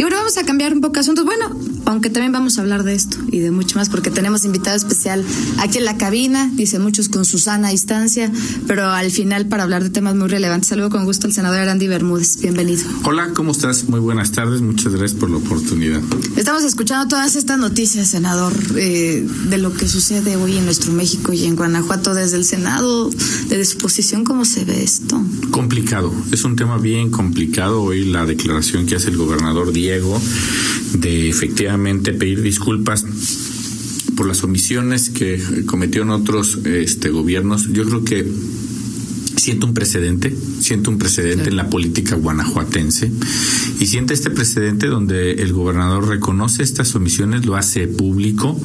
Y ahora vamos a cambiar un poco de asuntos. Bueno, aunque también vamos a hablar de esto y de mucho más, porque tenemos invitado especial aquí en la cabina, dice muchos con Susana distancia, pero al final para hablar de temas muy relevantes. Saludo con gusto al senador Arandi Bermúdez. Bienvenido. Hola, ¿cómo estás? Muy buenas tardes. Muchas gracias por la oportunidad. Estamos escuchando todas estas noticias, senador, eh, de lo que sucede hoy en nuestro México y en Guanajuato desde el Senado, desde su posición, ¿cómo se ve esto? Complicado. Es un tema bien complicado. Hoy la declaración que hace el gobernador Diego de efectivamente pedir disculpas por las omisiones que cometió en otros este, gobiernos, yo creo que siento un precedente, siento un precedente en la política guanajuatense y siente este precedente donde el gobernador reconoce estas omisiones, lo hace público,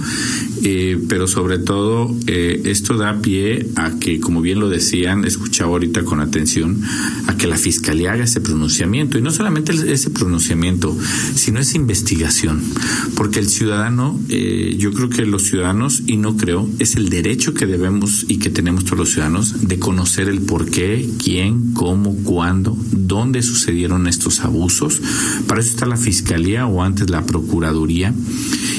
eh, pero sobre todo eh, esto da pie a que, como bien lo decían, escuchaba ahorita con atención, a que la fiscalía haga ese pronunciamiento. Y no solamente ese pronunciamiento, sino esa investigación, porque el ciudadano, eh, yo creo que los ciudadanos, y no creo, es el derecho que debemos y que tenemos todos los ciudadanos de conocer el por qué, quién, cómo, cuándo, dónde sucedieron estos abusos. Para eso está la Fiscalía o antes la Procuraduría.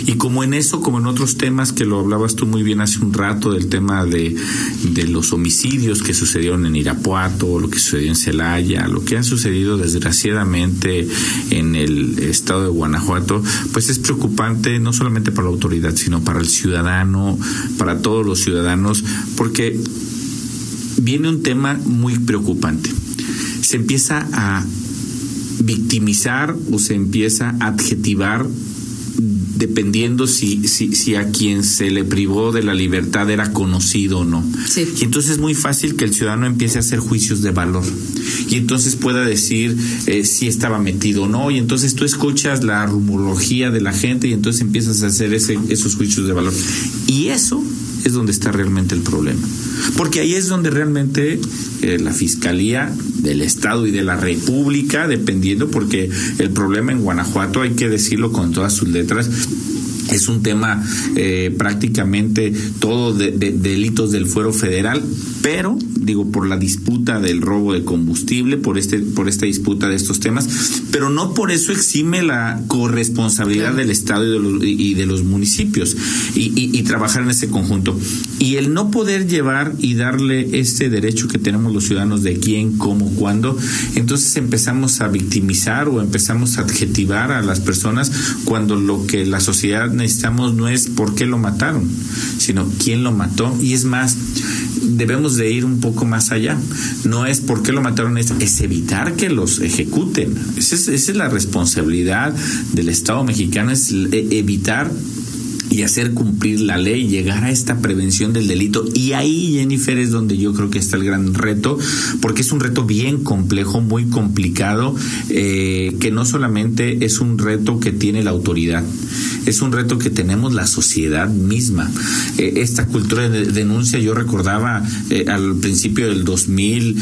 Y como en eso, como en otros temas que lo hablabas tú muy bien hace un rato, del tema de, de los homicidios que sucedieron en Irapuato, lo que sucedió en Celaya, lo que ha sucedido desgraciadamente en el estado de Guanajuato, pues es preocupante no solamente para la autoridad, sino para el ciudadano, para todos los ciudadanos, porque viene un tema muy preocupante. Se empieza a victimizar o se empieza a adjetivar dependiendo si, si, si, a quien se le privó de la libertad era conocido o no. Y entonces es muy fácil que el ciudadano empiece a hacer juicios de valor. Y entonces pueda decir eh, si estaba metido o no. Y entonces tú escuchas la rumorología de la gente y entonces empiezas a hacer ese, esos juicios de valor. Y eso es donde está realmente el problema. Porque ahí es donde realmente eh, la Fiscalía del Estado y de la República, dependiendo, porque el problema en Guanajuato, hay que decirlo con todas sus letras, es un tema eh, prácticamente todo de, delitos del fuero federal, pero digo por la disputa del robo de combustible, por este por esta disputa de estos temas, pero no por eso exime la corresponsabilidad del Estado y de los, y de los municipios y, y, trabajar en ese conjunto. Y el no poder llevar y darle este derecho que tenemos los ciudadanos de quién, cómo, cuándo, entonces empezamos a victimizar o empezamos a adjetivar a las personas cuando lo que la sociedad necesitamos no es por qué lo mataron, sino quién lo mató. Y es más, debemos de ir un poco más allá. No es por qué lo mataron, es, es evitar que los ejecuten. Esa es, la responsabilidad del Estado mexicano, es e, evitar y hacer cumplir la ley, llegar a esta prevención del delito. Y ahí, Jennifer, es donde yo creo que está el gran reto, porque es un reto bien complejo, muy complicado, eh, que no solamente es un reto que tiene la autoridad, es un reto que tenemos la sociedad misma. Eh, esta cultura de denuncia, yo recordaba eh, al principio del 2000,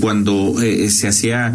cuando se hacía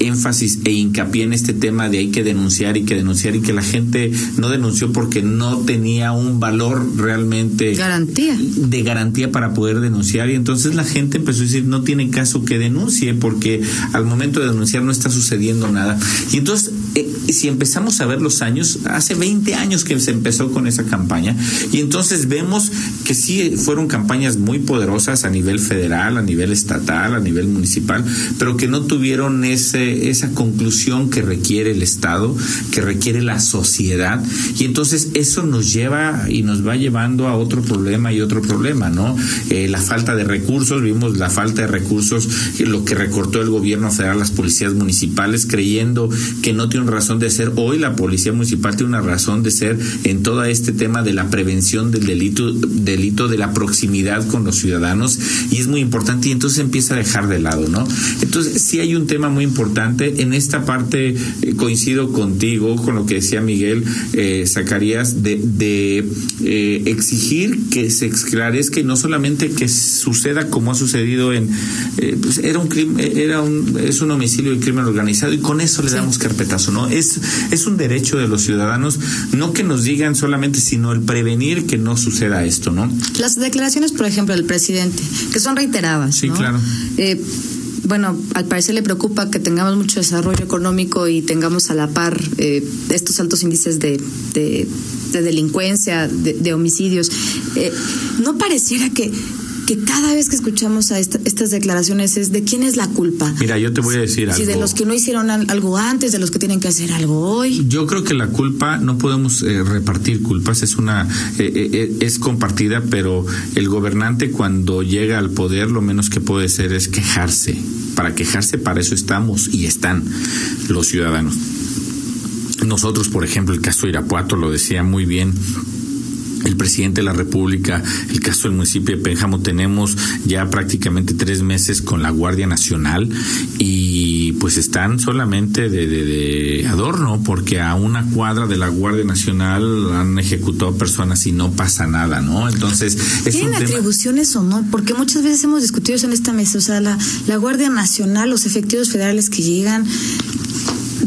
énfasis e hincapié en este tema de hay que denunciar y que denunciar y que la gente no denunció porque no tenía un valor realmente garantía. de garantía para poder denunciar. Y entonces la gente empezó a decir no tiene caso que denuncie porque al momento de denunciar no está sucediendo nada y entonces eh, si empezamos a ver los años hace 20 años que se empezó con esa campaña y entonces vemos que sí fueron campañas muy poderosas a nivel federal a nivel estatal a nivel municipal pero que no tuvieron ese esa conclusión que requiere el estado que requiere la sociedad. Y entonces eso nos lleva y nos va llevando a otro problema y otro problema, ¿no? Eh, la falta de recursos, vimos la falta de recursos, lo que recortó el gobierno federal las policías municipales, creyendo que no tiene razón de ser. Hoy la policía municipal tiene una razón de ser en todo este tema de la prevención del delito, delito de la proximidad con los ciudadanos y es muy importante y entonces empieza a dejar de lado, ¿no? Entonces sí hay un tema muy importante. En esta parte eh, coincido contigo con lo que decía Miguel eh, Zacarías de eh, exigir que se esclarezca y no solamente que suceda como ha sucedido en eh, pues era un crimen era un es un homicidio y crimen organizado y con eso le damos carpetazo no es es un derecho de los ciudadanos no que nos digan solamente sino el prevenir que no suceda esto no las declaraciones por ejemplo del presidente que son reiteradas sí claro. Eh, bueno, al parecer le preocupa que tengamos mucho desarrollo económico y tengamos a la par eh, estos altos índices de, de, delincuencia, de, homicidios. Eh, ¿No pareciera que que cada vez que escuchamos a estas declaraciones es de quién es la culpa. Mira, yo te voy a decir algo. Si de los que no hicieron algo antes, de los que tienen que hacer algo hoy. Yo creo que la culpa no podemos eh, repartir culpas, es una es compartida, pero el gobernante cuando llega al poder lo menos que puede hacer es quejarse para quejarse, para eso estamos y están los ciudadanos. Nosotros, por ejemplo, el caso de Irapuato lo decía muy bien el presidente de la República, el caso del municipio de Pénjamo, tenemos ya prácticamente tres meses con la Guardia Nacional y pues están solamente de, de, adorno porque a una cuadra de la Guardia Nacional han ejecutado personas y no pasa nada, ¿no? Entonces, es ¿tienen atribuciones o no? Porque muchas veces hemos discutido eso en esta mesa, o sea, la, la Guardia Nacional, los efectivos federales que llegan,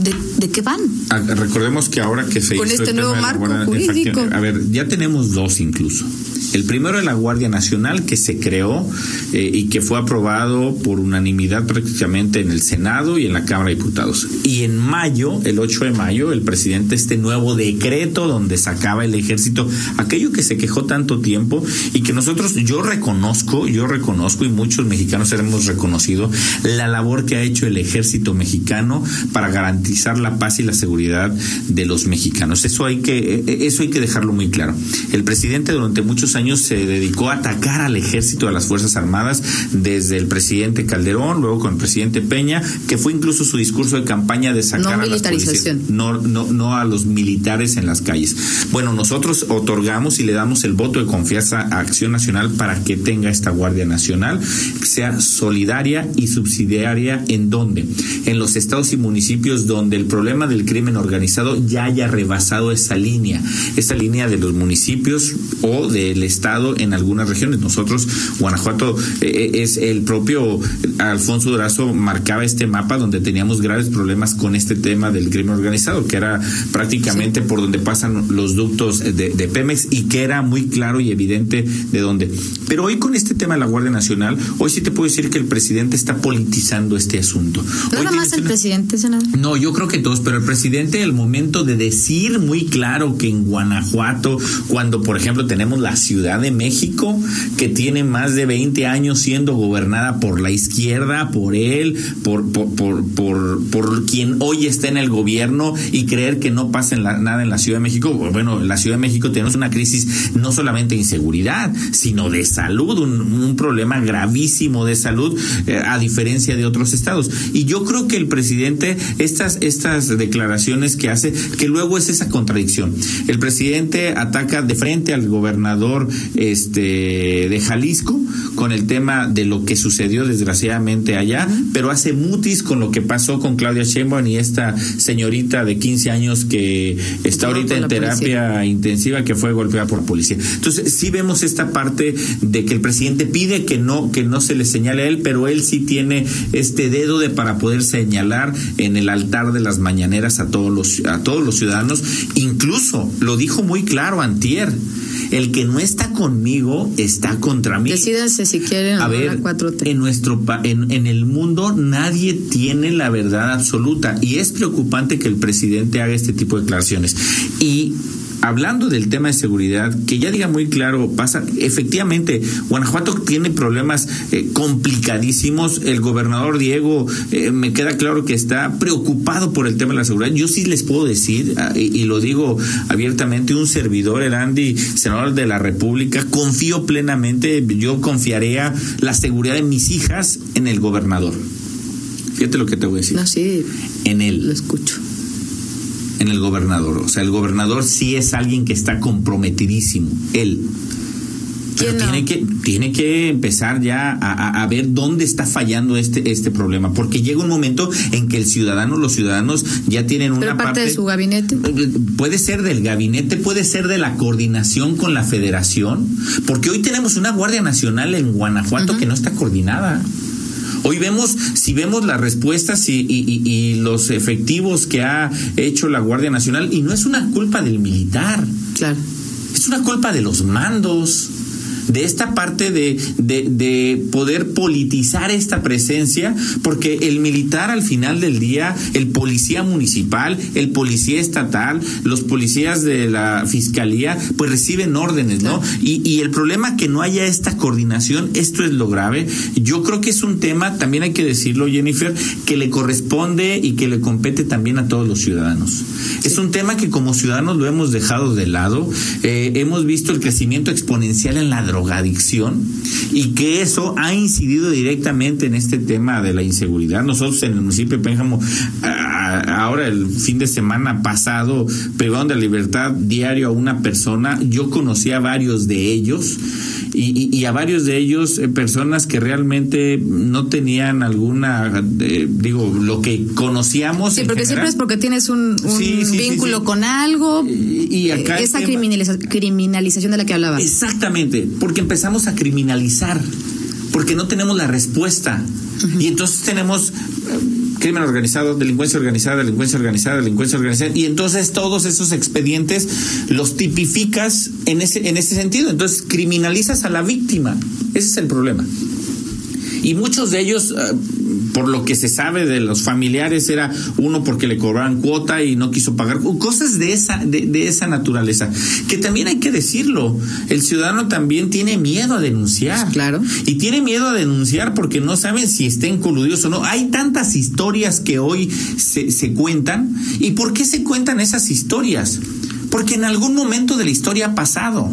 ¿De, qué van? Ah, recordemos que ahora que se Con este nuevo marco jurídico. A ver, ya tenemos dos incluso. El primero es la Guardia Nacional que se creó eh, y que fue aprobado por unanimidad prácticamente en el Senado y en la Cámara de Diputados. Y en mayo, el 8 de mayo, el presidente este nuevo decreto donde sacaba el ejército, aquello que se quejó tanto tiempo y que nosotros, yo reconozco, yo reconozco y muchos mexicanos hemos reconocido la labor que ha hecho el ejército mexicano para garantizar la paz y la seguridad de los mexicanos. Eso hay que, eh, eh, eso hay que dejarlo muy claro. El presidente durante muchos años se dedicó a atacar al ejército, a las Fuerzas Armadas, desde el presidente Calderón, luego con el presidente Peña, que fue incluso su discurso de campaña de sacar a las policías, no, no, no a los militares en las calles. Bueno, nosotros otorgamos y le damos el voto de confianza a Acción Nacional para que tenga esta Guardia Nacional, sea solidaria y subsidiaria en donde? En los estados y municipios donde el problema del crimen organizado ya haya rebasado esa línea, esa línea de los municipios o del Estado en algunas regiones. Nosotros, Guanajuato, eh, eh, es el propio Alfonso Durazo marcaba este mapa donde teníamos graves problemas con este tema del crimen organizado, que era prácticamente por donde pasan los ductos de, Pemex y que era muy claro y evidente de dónde. Pero hoy con este tema de la Guardia Nacional, hoy sí te puedo decir que el presidente está politizando este asunto. ¿No nada más el presidente, senador? No, yo creo que todos, pero el presidente, el momento de decir muy claro que en Guanajuato, cuando por ejemplo tenemos la ciudad de México, que tiene más de 20 años siendo gobernada por la izquierda, por él, por, por, por, por, quien hoy está en el gobierno y creer que no pasa nada en la Ciudad de México. Bueno, en la Ciudad de México tenemos una crisis no solamente de inseguridad, sino de salud, un, problema gravísimo de salud, eh, a diferencia de otros estados. Y yo creo que el presidente, estas, estas declaraciones que hace, que luego es esa contradicción. El presidente ataca de frente al gobernador este, de Jalisco con el tema de lo que sucedió desgraciadamente allá, pero hace mutis con lo que pasó con Claudia Sheinbaum y esta señorita de 15 años que está ahorita en terapia intensiva que fue golpeada por policía. Entonces, sí vemos esta parte de que el presidente pide que no que no se le señale a él, pero él sí tiene este dedo de para poder señalar en el altar de las mañaneras a todos los a todos los ciudadanos, incluso lo dijo muy claro antier el que no está conmigo está contra mí. Decídanse si quieren a ver, en nuestro en, en el mundo nadie tiene la verdad absoluta y es preocupante que el presidente haga este tipo de declaraciones. Y hablando del tema de seguridad, que ya diga muy claro, pasa, efectivamente, Guanajuato tiene problemas eh, complicadísimos. El gobernador Diego, eh, me queda claro que está preocupado por el tema de la seguridad. Yo sí les puedo decir, ah, y, lo digo abiertamente, un servidor, el Andy, senador de la República, confío plenamente, yo confiaría la seguridad de mis hijas en el gobernador. Fíjate lo que te voy a decir. No, sí. En él. Lo escucho en el gobernador. O sea, el gobernador sí es alguien que está comprometidísimo, él. Pero tiene, que, tiene que empezar ya a, ver dónde está fallando este, este problema, porque llega un momento en que el ciudadano, los ciudadanos ya tienen una parte, de su gabinete. Puede ser del gabinete, puede ser de la coordinación con la federación, porque hoy tenemos una Guardia Nacional en Guanajuato que no está coordinada. Hoy vemos, si vemos las respuestas y, los efectivos que ha hecho la Guardia Nacional, y no es una culpa del militar. Claro. Es una culpa de los mandos de esta parte de, de, de poder politizar esta presencia, porque el militar al final del día, el policía municipal, el policía estatal, los policías de la fiscalía, pues reciben órdenes, ¿no? Y, y el problema que no haya esta coordinación, esto es lo grave. Yo creo que es un tema, también hay que decirlo, Jennifer, que le corresponde y que le compete también a todos los ciudadanos. Es un tema que como ciudadanos lo hemos dejado de lado. Eh, hemos visto el crecimiento exponencial en la drogadicción y que eso ha incidido directamente en este tema de la inseguridad. Nosotros en el municipio de Pénjamo, ahora el fin de semana pasado, pegaron de libertad diario a una persona. Yo conocí a varios de ellos y, a varios de ellos eh, personas que realmente no tenían alguna, eh, digo, lo que conocíamos. Sí, porque siempre es porque tienes un, vínculo con algo. Y, acá esa criminalización de la que hablaba. Exactamente, porque empezamos a criminalizar, porque no tenemos la respuesta. Y entonces tenemos crimen organizado, delincuencia organizada, delincuencia organizada, delincuencia organizada, y entonces todos esos expedientes los tipificas en ese, en ese sentido. Entonces criminalizas a la víctima. Ese es el problema. Y muchos de ellos, eh, por lo que se sabe de los familiares, era uno porque le cobraban cuota y no quiso pagar. Cosas de esa, de, esa naturaleza. Que también hay que decirlo. El ciudadano también tiene miedo a denunciar. Claro. Y tiene miedo a denunciar porque no saben si estén coludidos o no. Hay tantas historias que hoy se, se cuentan. ¿Y por qué se cuentan esas historias? Porque en algún momento de la historia ha pasado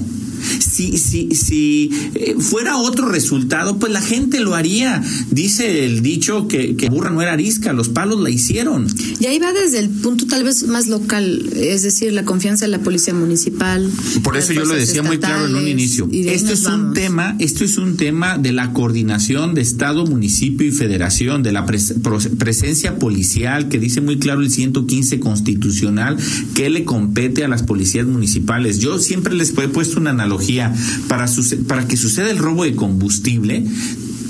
si, si, si eh, fuera otro resultado, pues la gente lo haría. Dice el dicho que, que burra no era arisca, los palos la hicieron. Y ahí va desde el punto tal vez más local, es decir, la confianza en la policía municipal. Por eso yo lo decía muy claro en un inicio. Esto es un tema, esto es un tema de la coordinación de Estado, municipio y federación, de la presencia policial, que dice muy claro el 115 constitucional, que le compete a las policías municipales. Yo siempre les he puesto una analogía para, para que suceda el robo de combustible,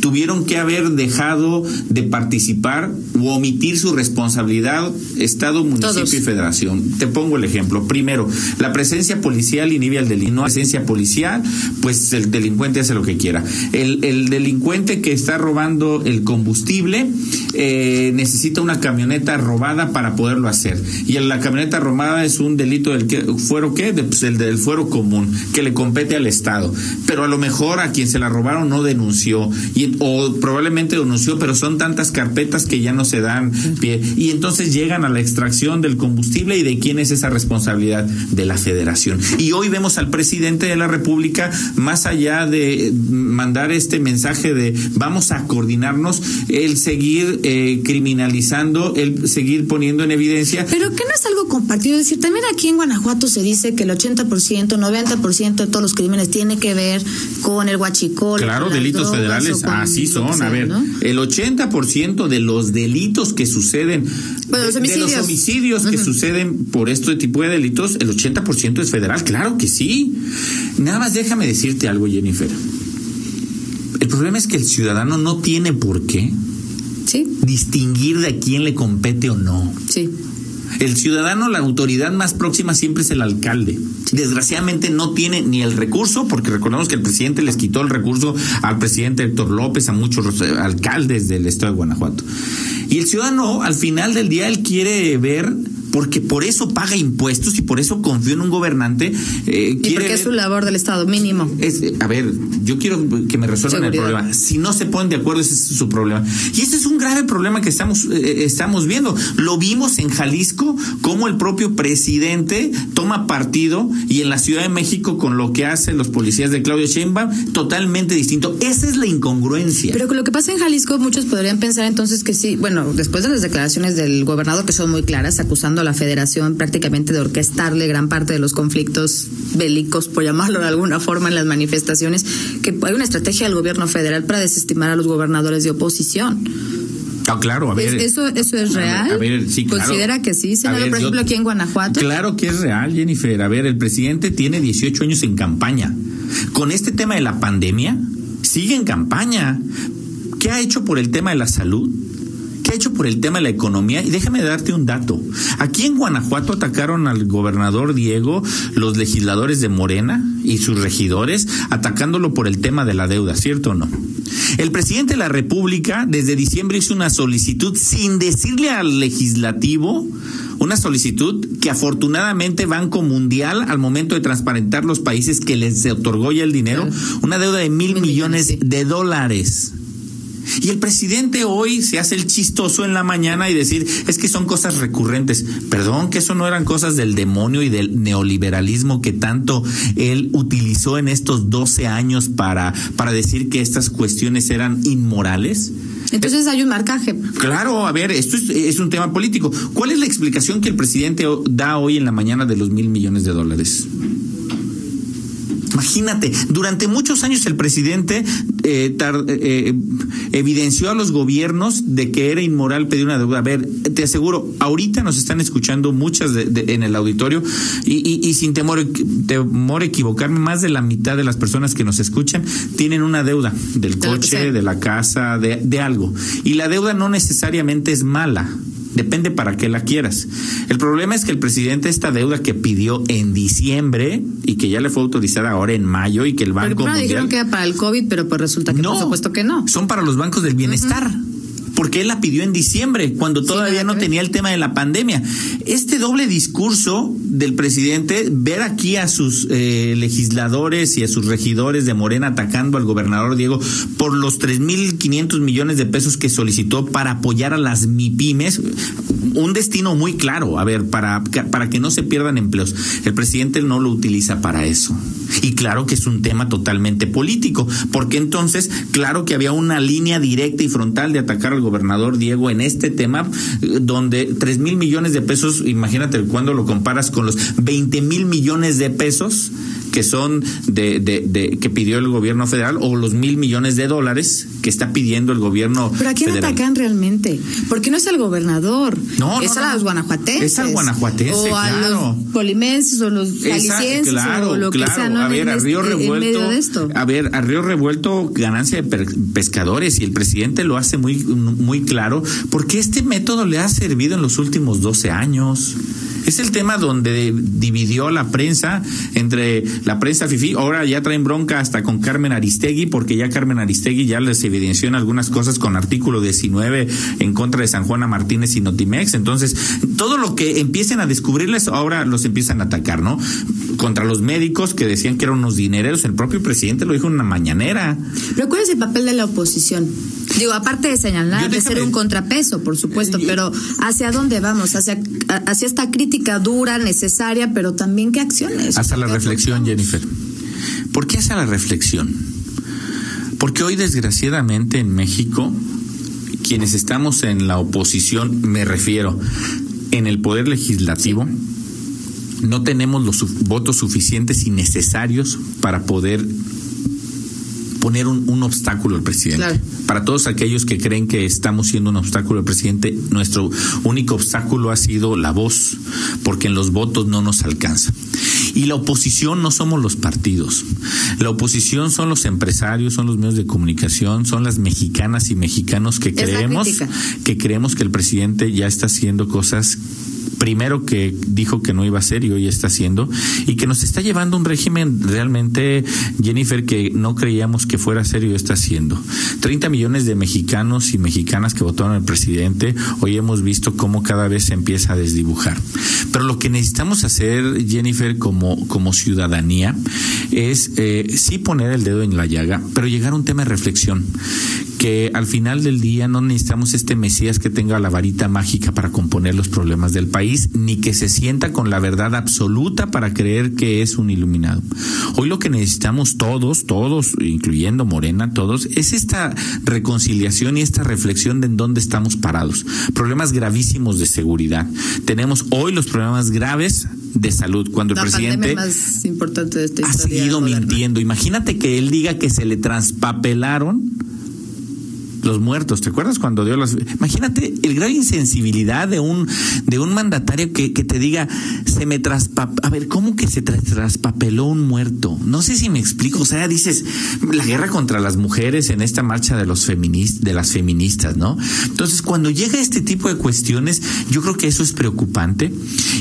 tuvieron que haber dejado de participar o omitir su responsabilidad Estado, municipio y federación. Te pongo el ejemplo. Primero, la presencia policial inhibe al delito. No presencia policial, pues el delincuente hace lo que quiera. El, el delincuente que está robando el combustible eh, necesita una camioneta robada para poderlo hacer. Y la camioneta robada es un delito del que, fuero qué? Pues el del fuero común, que le compete al Estado. Pero a lo mejor a quien se la robaron no denunció. Y o probablemente denunció, pero son tantas carpetas que ya no se dan pie. Y entonces llegan a la extracción del combustible y de quién es esa responsabilidad de la federación. Y hoy vemos al presidente de la República, más allá de mandar este mensaje de vamos a coordinarnos, el seguir eh, criminalizando, el seguir poniendo en evidencia. Pero que no es algo compartido, es decir, también aquí en Guanajuato se dice que el 80%, 90% de todos los crímenes tiene que ver con el huachicol. Claro, delitos federales. Ah, Así son, a ver, el 80% de los delitos que suceden, de, los homicidios que suceden por este tipo de delitos, el 80% es federal, claro que sí. Nada más déjame decirte algo, Jennifer. El problema es que el ciudadano no tiene por qué distinguir de a quién le compete o no. Sí. El ciudadano, la autoridad más próxima siempre es el alcalde. Desgraciadamente no tiene ni el recurso, porque recordemos que el presidente les quitó el recurso al presidente Héctor López, a muchos alcaldes del estado de Guanajuato. Y el ciudadano, al final del día, él quiere ver porque por eso paga impuestos y por eso confía en un gobernante. Eh, y porque es su labor del Estado, mínimo. Es, a ver, yo quiero que me resuelvan el problema. Si no se ponen de acuerdo, ese es su problema. Y ese es un grave problema que estamos, eh, eh, estamos viendo. Lo vimos en Jalisco, como el propio presidente toma partido y en la Ciudad de México con lo que hacen los policías de Claudio Sheinbaum, totalmente distinto. Esa es la incongruencia. Pero con lo que pasa en Jalisco, muchos podrían pensar entonces que sí, bueno, después de las declaraciones del gobernador que son muy claras, acusando la federación prácticamente de orquestarle gran parte de los conflictos bélicos, por llamarlo de alguna forma, en las manifestaciones, que hay una estrategia del gobierno federal para desestimar a los gobernadores de oposición. Ah, claro, a ver. ¿Eso, eso es real? ¿Considera que sí, senador, por ejemplo, aquí en Guanajuato? Claro que es real, Jennifer. A ver, el presidente tiene 18 años en campaña. Con este tema de la pandemia, sigue en campaña. ¿Qué ha hecho por el tema de la salud? Se ha hecho por el tema de la economía y déjame darte un dato. Aquí en Guanajuato atacaron al gobernador Diego los legisladores de Morena y sus regidores atacándolo por el tema de la deuda, ¿cierto o no? El presidente de la República desde diciembre hizo una solicitud sin decirle al legislativo una solicitud que afortunadamente Banco Mundial, al momento de transparentar los países que les otorgó ya el dinero, una deuda de mil, millones de dólares. Y el presidente hoy se hace el chistoso en la mañana y decir, es que son cosas recurrentes. Perdón, que eso no eran cosas del demonio y del neoliberalismo que tanto él utilizó en estos 12 años para, para decir que estas cuestiones eran inmorales. Entonces hay un marcaje. Claro, a ver, esto es, un tema político. ¿Cuál es la explicación que el presidente da hoy en la mañana de los mil millones de dólares? Imagínate, durante muchos años el presidente eh, eh, evidenció a los gobiernos de que era inmoral pedir una deuda. A ver, te aseguro, ahorita nos están escuchando muchas en el auditorio y, sin temor, temor a equivocarme, más de la mitad de las personas que nos escuchan tienen una deuda del coche, de la casa, de, de algo. Y la deuda no necesariamente es mala. Depende para qué la quieras. El problema es que el presidente esta deuda que pidió en diciembre y que ya le fue autorizada ahora en mayo y que el banco pero, dijeron que era para el COVID, pero pues resulta que no, por supuesto que no. Son para los bancos del bienestar porque él la pidió en diciembre, cuando todavía no tenía el tema de la pandemia. Este doble discurso del presidente, ver aquí a sus eh, legisladores y a sus regidores de Morena atacando al gobernador Diego por los 3.500 millones de pesos que solicitó para apoyar a las MIPIMES, un destino muy claro, a ver, para, para que no se pierdan empleos. El presidente no lo utiliza para eso. Y claro que es un tema totalmente político, porque entonces, claro que había una línea directa y frontal de atacar al gobernador Diego en este tema, donde tres mil millones de pesos, imagínate cuando lo comparas con los 20 mil millones de pesos que son de, de, que pidió el gobierno federal o los mil millones de dólares que está pidiendo el gobierno pero a quién atacan realmente porque no es el gobernador no es a los guanajuatenses es al guanajuatense o a los polimenses o los jaliscienses o lo que sea a ver a Río Revuelto a ver a Río Revuelto ganancia de pescadores y el presidente lo hace muy muy claro porque este método le ha servido en los últimos 12 años es el tema donde dividió la prensa entre la prensa FIFI. Ahora ya traen bronca hasta con Carmen Aristegui, porque ya Carmen Aristegui ya les evidenció en algunas cosas con artículo 19 en contra de San Juana Martínez y Notimex. Entonces, todo lo que empiecen a descubrirles, ahora los empiezan a atacar, ¿no? Contra los médicos que decían que eran unos dineros. El propio presidente lo dijo en una mañanera. Pero ¿cuál es el papel de la oposición? Digo, aparte de señalar, de ser un contrapeso, por supuesto, pero ¿hacia dónde vamos? ¿Hacia, hacia esta crítica? dura, necesaria, pero también qué acciones. Hasta la reflexión, Jennifer. ¿Por qué hace la reflexión? Porque hoy, desgraciadamente, en México, quienes estamos en la oposición, me refiero, en el poder legislativo, no tenemos los votos suficientes y necesarios para poder poner un, obstáculo al presidente. Para todos aquellos que creen que estamos siendo un obstáculo al presidente, nuestro único obstáculo ha sido la voz, porque en los votos no nos alcanza. Y la oposición no somos los partidos. La oposición son los empresarios, son los medios de comunicación, son las mexicanas y mexicanos que creemos que creemos que el presidente ya está haciendo cosas primero que dijo que no iba a ser y hoy está haciendo, y que nos está llevando un régimen realmente, Jennifer, que no creíamos que fuera y está haciendo. 30 millones de mexicanos y mexicanas que votaron al presidente, hoy hemos visto cómo cada vez se empieza a desdibujar. Pero lo que necesitamos hacer, Jennifer, como, como ciudadanía, es eh, sí poner el dedo en la llaga, pero llegar a un tema de reflexión que al final del día no necesitamos este Mesías que tenga la varita mágica para componer los problemas del país, ni que se sienta con la verdad absoluta para creer que es un iluminado. Hoy lo que necesitamos todos, todos, incluyendo Morena, todos, es esta reconciliación y esta reflexión de en dónde estamos parados. Problemas gravísimos de seguridad. Tenemos hoy los problemas graves de salud cuando el presidente más importante de esta ha seguido mintiendo. Imagínate que él diga que se le transpapelaron los muertos. ¿Te acuerdas cuando dio las... Imagínate el grado insensibilidad de un, de un mandatario que, que te diga, se me traspa... A ver, ¿cómo que se traspapeló un muerto? No sé si me explico. O sea, dices, la guerra contra las mujeres en esta marcha de los feministas, de las feministas, ¿no? Entonces, cuando llega este tipo de cuestiones, yo creo que eso es preocupante.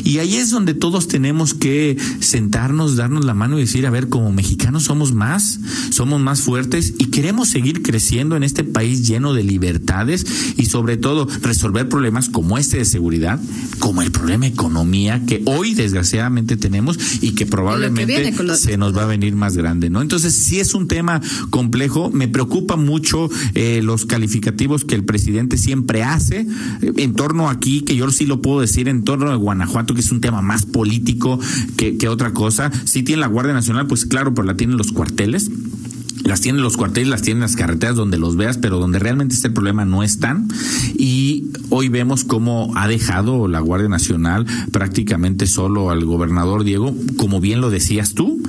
Y ahí es donde todos tenemos que sentarnos, darnos la mano y decir, a ver, como mexicanos somos más, somos más fuertes y queremos seguir creciendo en este país lleno de libertades y sobre todo resolver problemas como este de seguridad, como el problema de economía que hoy desgraciadamente tenemos y que probablemente se nos va a venir más grande, ¿no? Entonces, si es un tema complejo, me preocupa mucho eh, los calificativos que el presidente siempre hace eh, en torno aquí, que yo sí lo puedo decir, en torno de Guanajuato, que es un tema más político que, que otra cosa. Si tiene la Guardia Nacional, pues claro, pero la tienen los cuarteles las tienen los cuarteles, las tienen las carreteras donde los veas, pero donde realmente este problema no están. Y hoy vemos cómo ha dejado la Guardia Nacional prácticamente solo al gobernador Diego, como bien lo decías tú.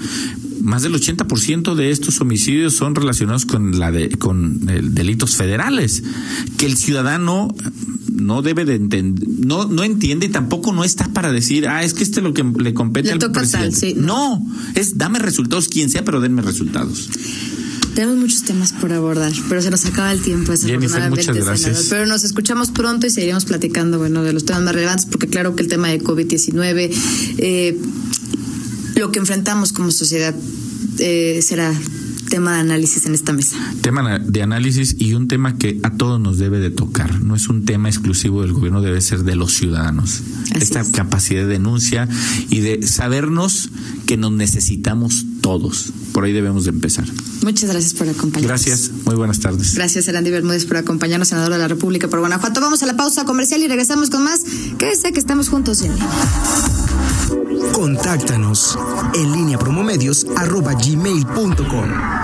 Más del 80% de estos homicidios son relacionados con la de, con delitos federales, que el ciudadano no debe de entender, no, no entiende y tampoco no está para decir, ah, es que este es lo que le compete al presidente. no. no, es dame resultados quien sea, pero denme resultados. Tenemos muchos temas por abordar, pero se nos acaba el tiempo. Jennifer, muchas gracias. Pero nos escuchamos pronto y seguiremos platicando, bueno, de los temas más relevantes, porque claro que el tema de COVID-19, eh, lo que enfrentamos como sociedad eh, será tema de análisis en esta mesa. Tema de análisis y un tema que a todos nos debe de tocar. No es un tema exclusivo del gobierno, debe ser de los ciudadanos. Esta capacidad de denuncia y de sabernos que nos necesitamos todos. Por ahí debemos de empezar. Muchas gracias por acompañarnos. Gracias, muy buenas tardes. Gracias, Erandi Bermúdez, por acompañarnos, senador de la República por Guanajuato. Vamos a la pausa comercial y regresamos con más. Quédese que estamos juntos en Contáctanos en línea promomedios arroba gmail.com.